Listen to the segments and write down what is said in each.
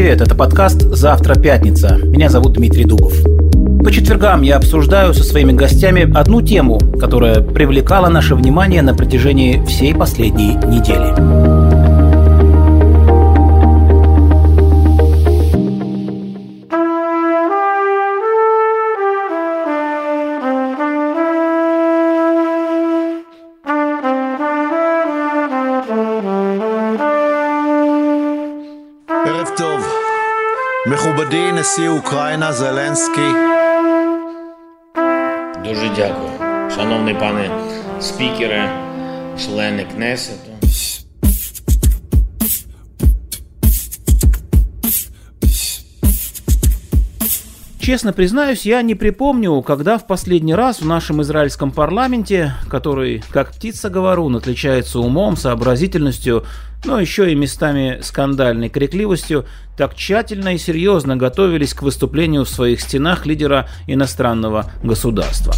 привет! Это подкаст «Завтра пятница». Меня зовут Дмитрий Дубов. По четвергам я обсуждаю со своими гостями одну тему, которая привлекала наше внимание на протяжении всей последней недели. מכובדי נשיא Украина, Зеленский. Дуже дякую, шановні пане спікере, члени Кнесету. Честно признаюсь, я не припомню, когда в последний раз в нашем израильском парламенте, который, как птица-говорун, отличается умом, сообразительностью, но еще и местами скандальной крикливостью, так тщательно и серьезно готовились к выступлению в своих стенах лидера иностранного государства.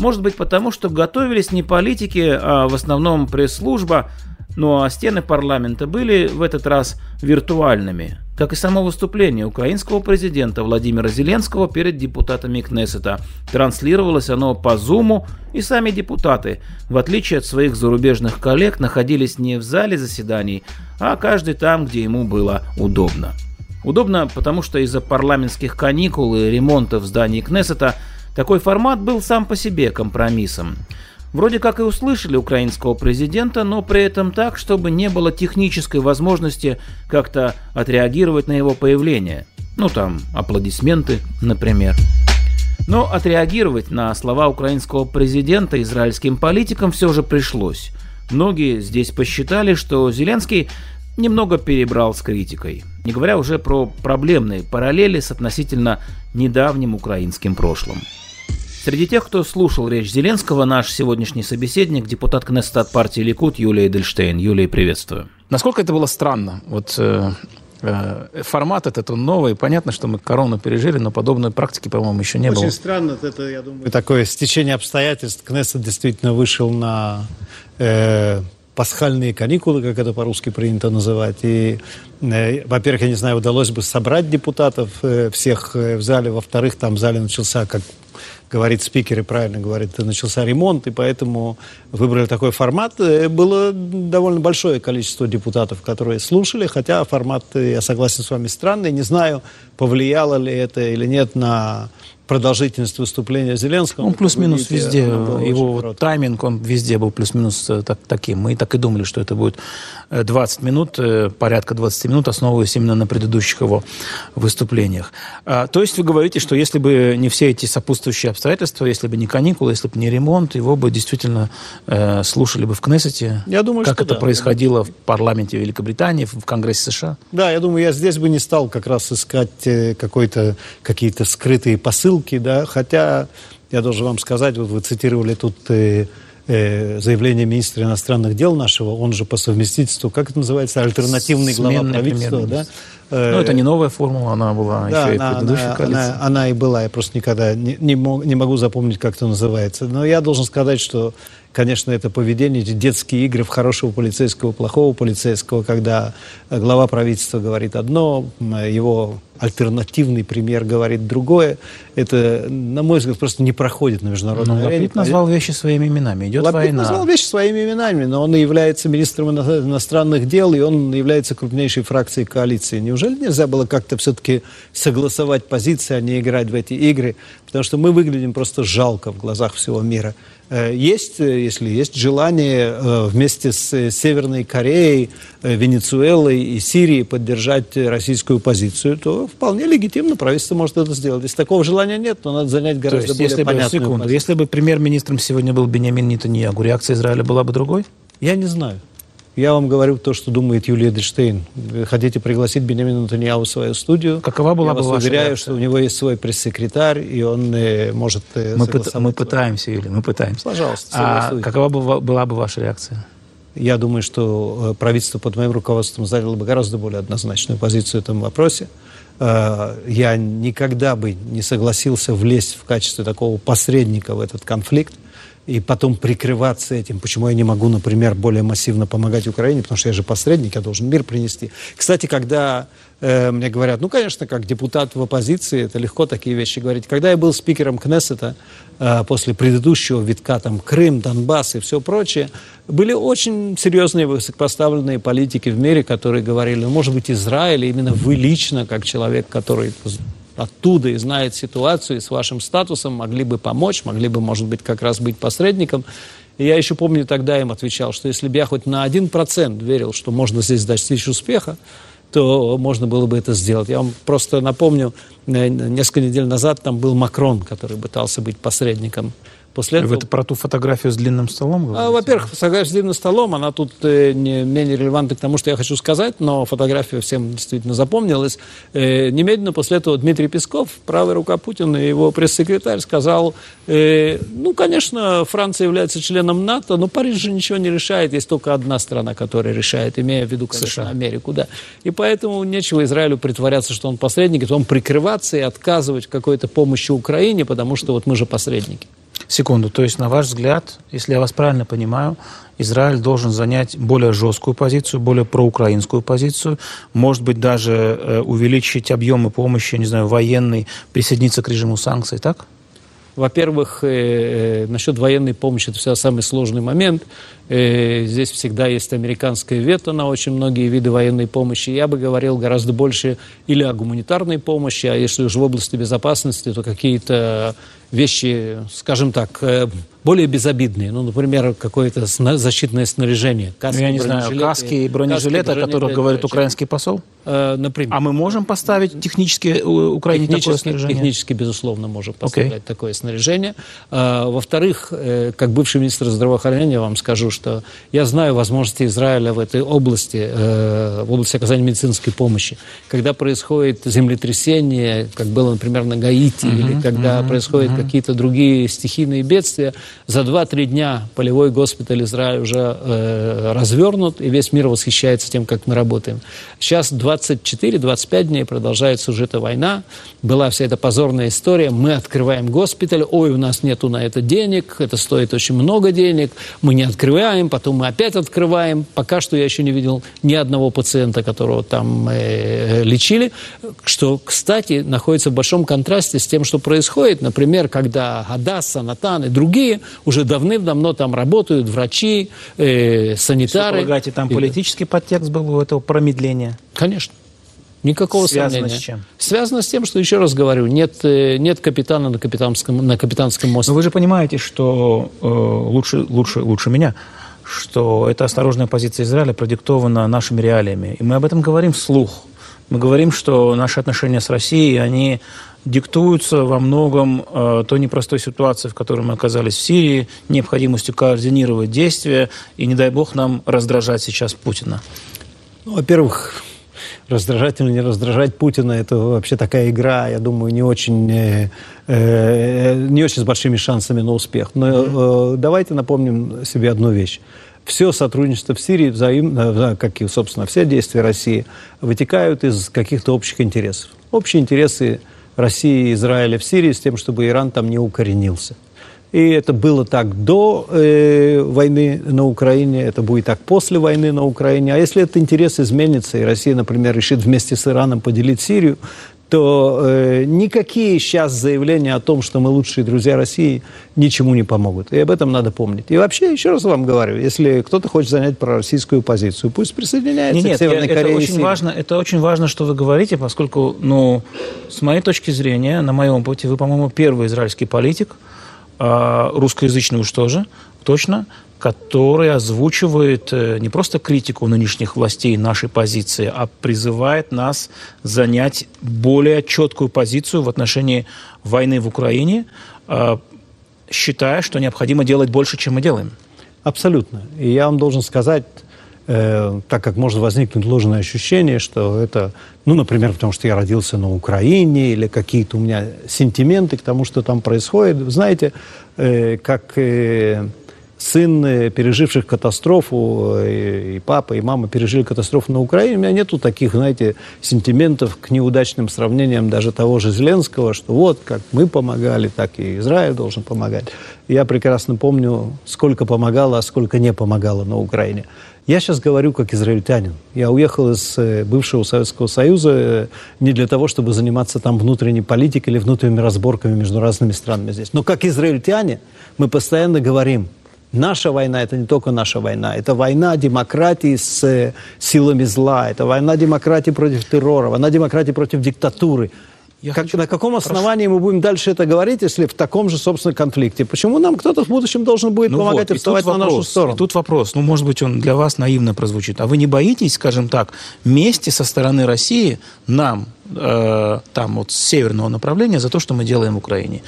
Может быть потому, что готовились не политики, а в основном пресс-служба, ну а стены парламента были в этот раз виртуальными – как и само выступление украинского президента Владимира Зеленского перед депутатами Кнессета. Транслировалось оно по Зуму, и сами депутаты, в отличие от своих зарубежных коллег, находились не в зале заседаний, а каждый там, где ему было удобно. Удобно, потому что из-за парламентских каникул и ремонта в здании Кнессета такой формат был сам по себе компромиссом. Вроде как и услышали украинского президента, но при этом так, чтобы не было технической возможности как-то отреагировать на его появление. Ну там, аплодисменты, например. Но отреагировать на слова украинского президента израильским политикам все же пришлось. Многие здесь посчитали, что Зеленский немного перебрал с критикой, не говоря уже про проблемные параллели с относительно недавним украинским прошлым. Среди тех, кто слушал речь Зеленского, наш сегодняшний собеседник, депутат Кнессета от партии Ликут Юлия Эдельштейн. Юлия, приветствую. Насколько это было странно? Вот э, э, формат этот он новый. Понятно, что мы корону пережили, но подобной практики, по-моему, еще не Очень было. Очень странно, это, я думаю, такое стечение обстоятельств. Кнессет действительно вышел на э, пасхальные каникулы, как это по-русски принято называть. И, э, во-первых, я не знаю, удалось бы собрать депутатов э, всех э, в зале. Во-вторых, там в зале начался, как говорит спикер и правильно говорит, начался ремонт, и поэтому выбрали такой формат. Было довольно большое количество депутатов, которые слушали, хотя формат, я согласен с вами, странный. Не знаю, повлияло ли это или нет на продолжительность выступления Зеленского. Он плюс-минус везде, его вот тайминг, он везде был плюс-минус э, так, таким. Мы так и думали, что это будет 20 э, минут, э, порядка 20 минут, основываясь именно на предыдущих его выступлениях. А, то есть вы говорите, что если бы не все эти сопутствующие обстоятельства, если бы не каникулы, если бы не ремонт, его бы действительно э, слушали бы в Кнессете? Я думаю, как что это да. происходило в парламенте Великобритании, в Конгрессе США? Да, я думаю, я здесь бы не стал как раз искать какой-то, какие-то скрытые посылы, ссылки, да, хотя я должен вам сказать, вот вы цитировали тут э, э, заявление министра иностранных дел нашего, он же по совместительству, как это называется, альтернативный глава правительства, да? Э, ну, это не новая формула, она была да, еще она, и в предыдущей она, коалиции. Она, она и была, я просто никогда не, не, мог, не могу запомнить, как это называется. Но я должен сказать, что конечно, это поведение, эти детские игры в хорошего полицейского, плохого полицейского, когда глава правительства говорит одно, его альтернативный премьер говорит другое. Это, на мой взгляд, просто не проходит на международной но арене. Лапид назвал вещи своими именами. Идет Лапид война. назвал вещи своими именами, но он является министром иностранных дел, и он является крупнейшей фракцией коалиции. Неужели нельзя было как-то все-таки согласовать позиции, а не играть в эти игры? Потому что мы выглядим просто жалко в глазах всего мира. Э, есть, э, если есть желание э, вместе с Северной Кореей, Венесуэлой и Сирией поддержать российскую позицию, то вполне легитимно правительство может это сделать. Если такого желания нет, то надо занять гораздо то есть, более если бы, понятную секунду, позицию. если бы премьер-министром сегодня был Бенямин Нетаньягу, реакция Израиля была бы другой? Я не знаю. Я вам говорю то, что думает Юлия Эдельштейн. Вы хотите пригласить Бенямина Натаньяу в свою студию? Какова была Я бы вас ваша уверяю, реакция? что у него есть свой пресс-секретарь, и он э, может э, Мы, пыт- мы пытаемся, Юлия, мы пытаемся. Пожалуйста, А какова бы, была бы ваша реакция? Я думаю, что э, правительство под моим руководством заняло бы гораздо более однозначную позицию в этом вопросе. Э, Я никогда бы не согласился влезть в качестве такого посредника в этот конфликт. И потом прикрываться этим. Почему я не могу, например, более массивно помогать Украине, потому что я же посредник, я должен мир принести. Кстати, когда э, мне говорят, ну, конечно, как депутат в оппозиции, это легко такие вещи говорить. Когда я был спикером Кнессета э, после предыдущего витка, там, Крым, Донбасс и все прочее, были очень серьезные высокопоставленные политики в мире, которые говорили, ну, может быть, Израиль, именно вы лично, как человек, который оттуда и знает ситуацию, и с вашим статусом могли бы помочь, могли бы, может быть, как раз быть посредником. И я еще помню, тогда им отвечал, что если бы я хоть на один процент верил, что можно здесь достичь успеха, то можно было бы это сделать. Я вам просто напомню, э, несколько недель назад там был Макрон, который пытался быть посредником После этого... Это про ту фотографию с длинным столом? А, во-первых, фотография с длинным столом, она тут э, не менее релевантна к тому, что я хочу сказать, но фотография всем действительно запомнилась. Э, немедленно после этого Дмитрий Песков, правая рука Путина, и его пресс-секретарь сказал, э, ну, конечно, Франция является членом НАТО, но Париж же ничего не решает, есть только одна страна, которая решает, имея в виду, конечно, США. Америку, да. И поэтому нечего Израилю притворяться, что он посредник, и потом прикрываться и отказывать в какой-то помощи Украине, потому что вот мы же посредники. Секунду. То есть, на ваш взгляд, если я вас правильно понимаю, Израиль должен занять более жесткую позицию, более проукраинскую позицию, может быть, даже э, увеличить объемы помощи, не знаю, военной, присоединиться к режиму санкций, так? Во-первых, э, э, насчет военной помощи это всегда самый сложный момент. Э, здесь всегда есть американское вето на очень многие виды военной помощи. Я бы говорил гораздо больше или о гуманитарной помощи, а если уж в области безопасности, то какие-то вещи, скажем так, более безобидные. Ну, например, какое-то защитное снаряжение. Каски, ну, я не знаю, каски и бронежилеты, каски, о которых говорит украинский посол? Э, например. А мы можем поставить технически Украине технически, такое снаряжение? Технически, безусловно, можем поставить okay. такое снаряжение. Э, во-вторых, э, как бывший министр здравоохранения вам скажу, что я знаю возможности Израиля в этой области, э, в области оказания медицинской помощи. Когда происходит землетрясение, как было, например, на Гаити, mm-hmm. или когда mm-hmm. происходят mm-hmm. какие-то другие стихийные бедствия, за 2-3 дня полевой госпиталь Израиля уже э, развернут, и весь мир восхищается тем, как мы работаем. Сейчас 24-25 дней продолжается уже эта война, была вся эта позорная история, мы открываем госпиталь, ой, у нас нету на это денег, это стоит очень много денег, мы не открываем, потом мы опять открываем. Пока что я еще не видел ни одного пациента, которого там э, лечили, что, кстати, находится в большом контрасте с тем, что происходит. Например, когда Адасса, Натан и другие уже давным-давно там работают, врачи, э, санитары. Вы полагаете, там политический подтекст был у этого промедления? Конечно. Никакого Связано сомнения. с чем? Связано с тем, что, еще раз говорю, нет, э, нет капитана на капитанском, на капитанском мосте. Но вы же понимаете, что э, лучше, лучше, лучше меня, что эта осторожная позиция Израиля продиктована нашими реалиями. И мы об этом говорим вслух. Мы говорим, что наши отношения с Россией, они диктуются во многом э, той непростой ситуацией, в которой мы оказались в Сирии, необходимостью координировать действия, и не дай бог нам раздражать сейчас Путина. Ну, во-первых, раздражать или не раздражать Путина, это вообще такая игра, я думаю, не очень, э, э, не очень с большими шансами на успех. Но э, давайте напомним себе одну вещь. Все сотрудничество в Сирии, взаимно, э, как и, собственно, все действия России, вытекают из каких-то общих интересов. Общие интересы России и Израиля в Сирии с тем, чтобы Иран там не укоренился. И это было так до э, войны на Украине, это будет так после войны на Украине. А если этот интерес изменится, и Россия, например, решит вместе с Ираном поделить Сирию, то э, никакие сейчас заявления о том, что мы лучшие друзья России, ничему не помогут. И об этом надо помнить. И вообще, еще раз вам говорю, если кто-то хочет занять пророссийскую позицию, пусть присоединяется нет, к Северной нет, Корее. Это очень, важно, это очень важно, что вы говорите, поскольку, ну, с моей точки зрения, на моем пути, вы, по-моему, первый израильский политик, а, русскоязычный уж тоже, точно, который озвучивает э, не просто критику нынешних властей нашей позиции, а призывает нас занять более четкую позицию в отношении войны в Украине, а, считая, что необходимо делать больше, чем мы делаем. Абсолютно. И я вам должен сказать, э, так как может возникнуть ложное ощущение, что это, ну, например, потому что я родился на Украине, или какие-то у меня сентименты к тому, что там происходит. Знаете, э, как... Э, сын переживших катастрофу, и, и папа, и мама пережили катастрофу на Украине, у меня нету таких, знаете, сентиментов к неудачным сравнениям даже того же Зеленского, что вот, как мы помогали, так и Израиль должен помогать. Я прекрасно помню, сколько помогало, а сколько не помогало на Украине. Я сейчас говорю как израильтянин. Я уехал из э, бывшего Советского Союза э, не для того, чтобы заниматься там внутренней политикой или внутренними разборками между разными странами здесь. Но как израильтяне мы постоянно говорим, Наша война – это не только наша война, это война демократии с э, силами зла, это война демократии против террора, война демократии против диктатуры. Я как, хочу... На каком основании Прошу. мы будем дальше это говорить, если в таком же, собственно, конфликте? Почему нам кто-то в будущем должен будет ну помогать вот, и вставать и на нашу сторону? И тут вопрос, ну, может быть, он для вас наивно прозвучит. А вы не боитесь, скажем так, мести со стороны России нам, э, там, вот с северного направления, за то, что мы делаем в Украине?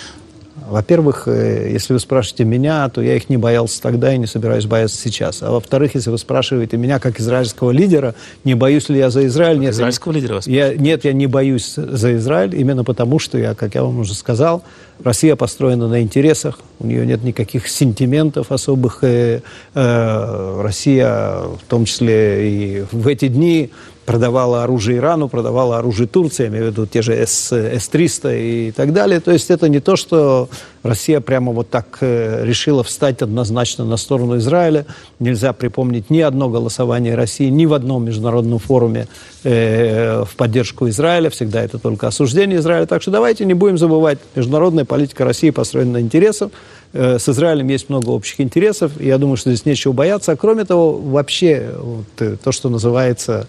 Во-первых, э, если вы спрашиваете меня, то я их не боялся тогда и не собираюсь бояться сейчас. А во-вторых, если вы спрашиваете меня как израильского лидера, не боюсь ли я за Израиль? Нет, израильского я, лидера вас я, Нет, я не боюсь за Израиль, именно потому что, я, как я вам уже сказал, Россия построена на интересах, у нее нет никаких сентиментов особых. Э, э, Россия, в том числе и в эти дни, продавала оружие Ирану, продавала оружие Турции, я имею в виду те же С, С-300 и так далее. То есть это не то, что Россия прямо вот так э, решила встать однозначно на сторону Израиля. Нельзя припомнить ни одно голосование России ни в одном международном форуме э, в поддержку Израиля. Всегда это только осуждение Израиля. Так что давайте не будем забывать, международная политика России построена на интересах. Э, с Израилем есть много общих интересов. Я думаю, что здесь нечего бояться. А кроме того, вообще вот, то, что называется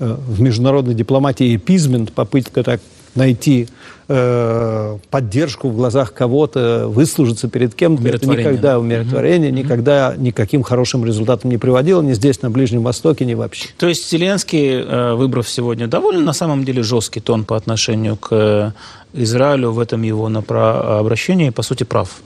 в международной дипломатии эпизмент, попытка так найти э, поддержку в глазах кого-то, выслужиться перед кем-то, это никогда умиротворение, mm-hmm. никогда никаким хорошим результатом не приводило, ни здесь, на Ближнем Востоке, ни вообще. То есть Зеленский, э, выбрав сегодня довольно, на самом деле, жесткий тон по отношению к э, Израилю, в этом его обращении, по сути, прав.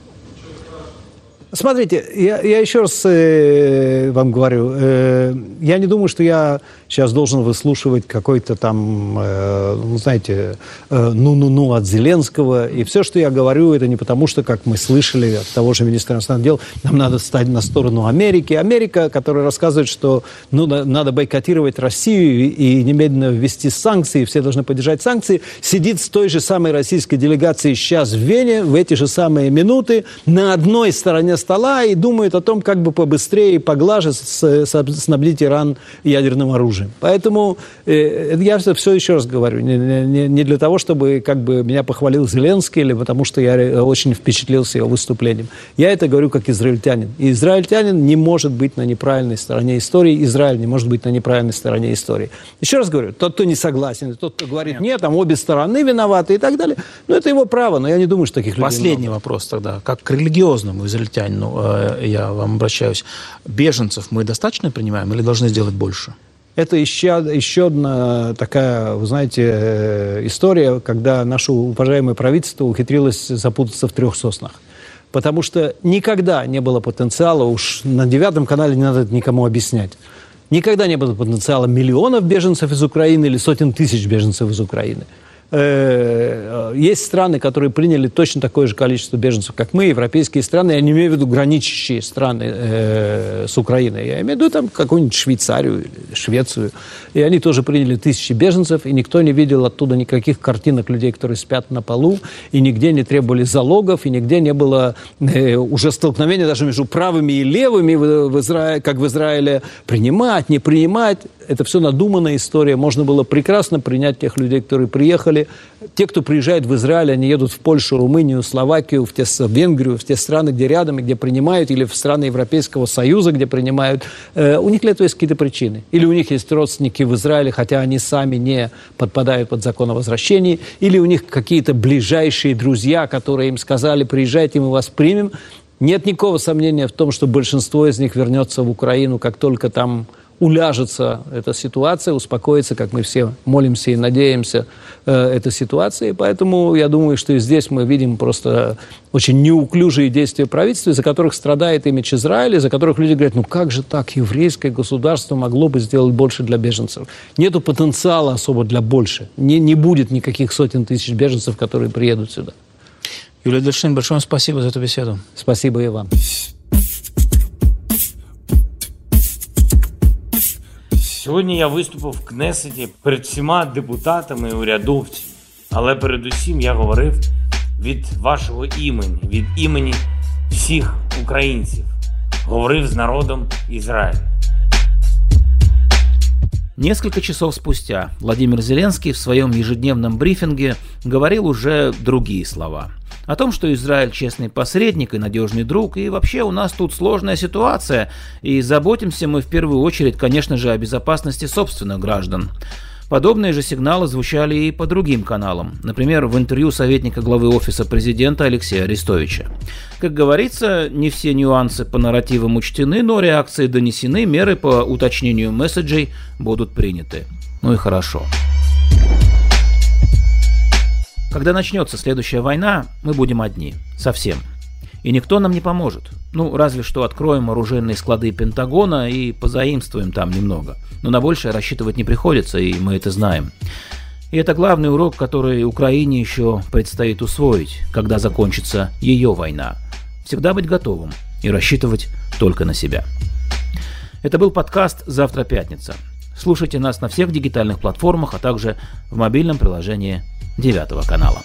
Смотрите, я, я еще раз э, вам говорю, э, я не думаю, что я сейчас должен выслушивать какой-то там, э, ну, знаете, э, ну-ну-ну от Зеленского. И все, что я говорю, это не потому, что, как мы слышали от того же министра иностранных дел, нам надо стать на сторону Америки. Америка, которая рассказывает, что ну, надо бойкотировать Россию и немедленно ввести санкции, все должны поддержать санкции, сидит с той же самой российской делегацией сейчас в Вене в эти же самые минуты на одной стороне стола и думают о том, как бы побыстрее поглаже снабдить Иран ядерным оружием. Поэтому э, я все еще раз говорю, не, не, не для того, чтобы как бы меня похвалил Зеленский или потому что я очень впечатлился его выступлением. Я это говорю как израильтянин. И израильтянин не может быть на неправильной стороне истории, Израиль не может быть на неправильной стороне истории. Еще раз говорю, тот, кто не согласен, тот, кто говорит, нет, там обе стороны виноваты и так далее, ну это его право, но я не думаю, что таких людей Последний вопрос тогда, как к религиозному израильтянину ну, э, я вам обращаюсь, беженцев мы достаточно принимаем или должны сделать больше? Это еще, еще одна такая, вы знаете, э, история, когда наше уважаемое правительство ухитрилось запутаться в трех соснах. Потому что никогда не было потенциала, уж на девятом канале не надо это никому объяснять, никогда не было потенциала миллионов беженцев из Украины или сотен тысяч беженцев из Украины. Э, есть страны, которые приняли точно такое же количество беженцев, как мы, европейские страны, я не имею в виду граничащие страны э, с Украиной, я имею в виду там какую-нибудь Швейцарию, Швецию, и они тоже приняли тысячи беженцев, и никто не видел оттуда никаких картинок людей, которые спят на полу, и нигде не требовали залогов, и нигде не было э, уже столкновения даже между правыми и левыми, в, в Изра... как в Израиле, принимать, не принимать, это все надуманная история. Можно было прекрасно принять тех людей, которые приехали. Те, кто приезжает в Израиль, они едут в Польшу, Румынию, Словакию, в, те, в Венгрию, в те страны, где рядом и где принимают, или в страны Европейского Союза, где принимают. Э, у них для этого есть какие-то причины. Или у них есть родственники в Израиле, хотя они сами не подпадают под закон о возвращении. Или у них какие-то ближайшие друзья, которые им сказали, приезжайте, мы вас примем. Нет никакого сомнения в том, что большинство из них вернется в Украину, как только там уляжется эта ситуация, успокоится, как мы все молимся и надеемся, э, эта ситуация. И поэтому я думаю, что и здесь мы видим просто очень неуклюжие действия правительства, из-за которых страдает имидж Израиля, из-за которых люди говорят, ну как же так, еврейское государство могло бы сделать больше для беженцев. Нету потенциала особо для больше. Не, не будет никаких сотен тысяч беженцев, которые приедут сюда. Юлия Дельшин, большое спасибо за эту беседу. Спасибо и вам. Сьогодні я виступив в Кнесеті перед всіма депутатами і урядовцями, але передусім я говорив від вашого імені, від імені всіх українців, говорив з народом Ізраїля. Несколько часов спустя Владимир Зеленский в своем ежедневном брифинге говорил уже другие слова. О том, что Израиль честный посредник и надежный друг, и вообще у нас тут сложная ситуация, и заботимся мы в первую очередь, конечно же, о безопасности собственных граждан. Подобные же сигналы звучали и по другим каналам, например, в интервью советника главы Офиса президента Алексея Арестовича. Как говорится, не все нюансы по нарративам учтены, но реакции донесены, меры по уточнению месседжей будут приняты. Ну и хорошо. Когда начнется следующая война, мы будем одни. Совсем. И никто нам не поможет. Ну, разве что откроем оружейные склады Пентагона и позаимствуем там немного. Но на большее рассчитывать не приходится, и мы это знаем. И это главный урок, который Украине еще предстоит усвоить, когда закончится ее война. Всегда быть готовым и рассчитывать только на себя. Это был подкаст «Завтра пятница». Слушайте нас на всех дигитальных платформах, а также в мобильном приложении 9 канала.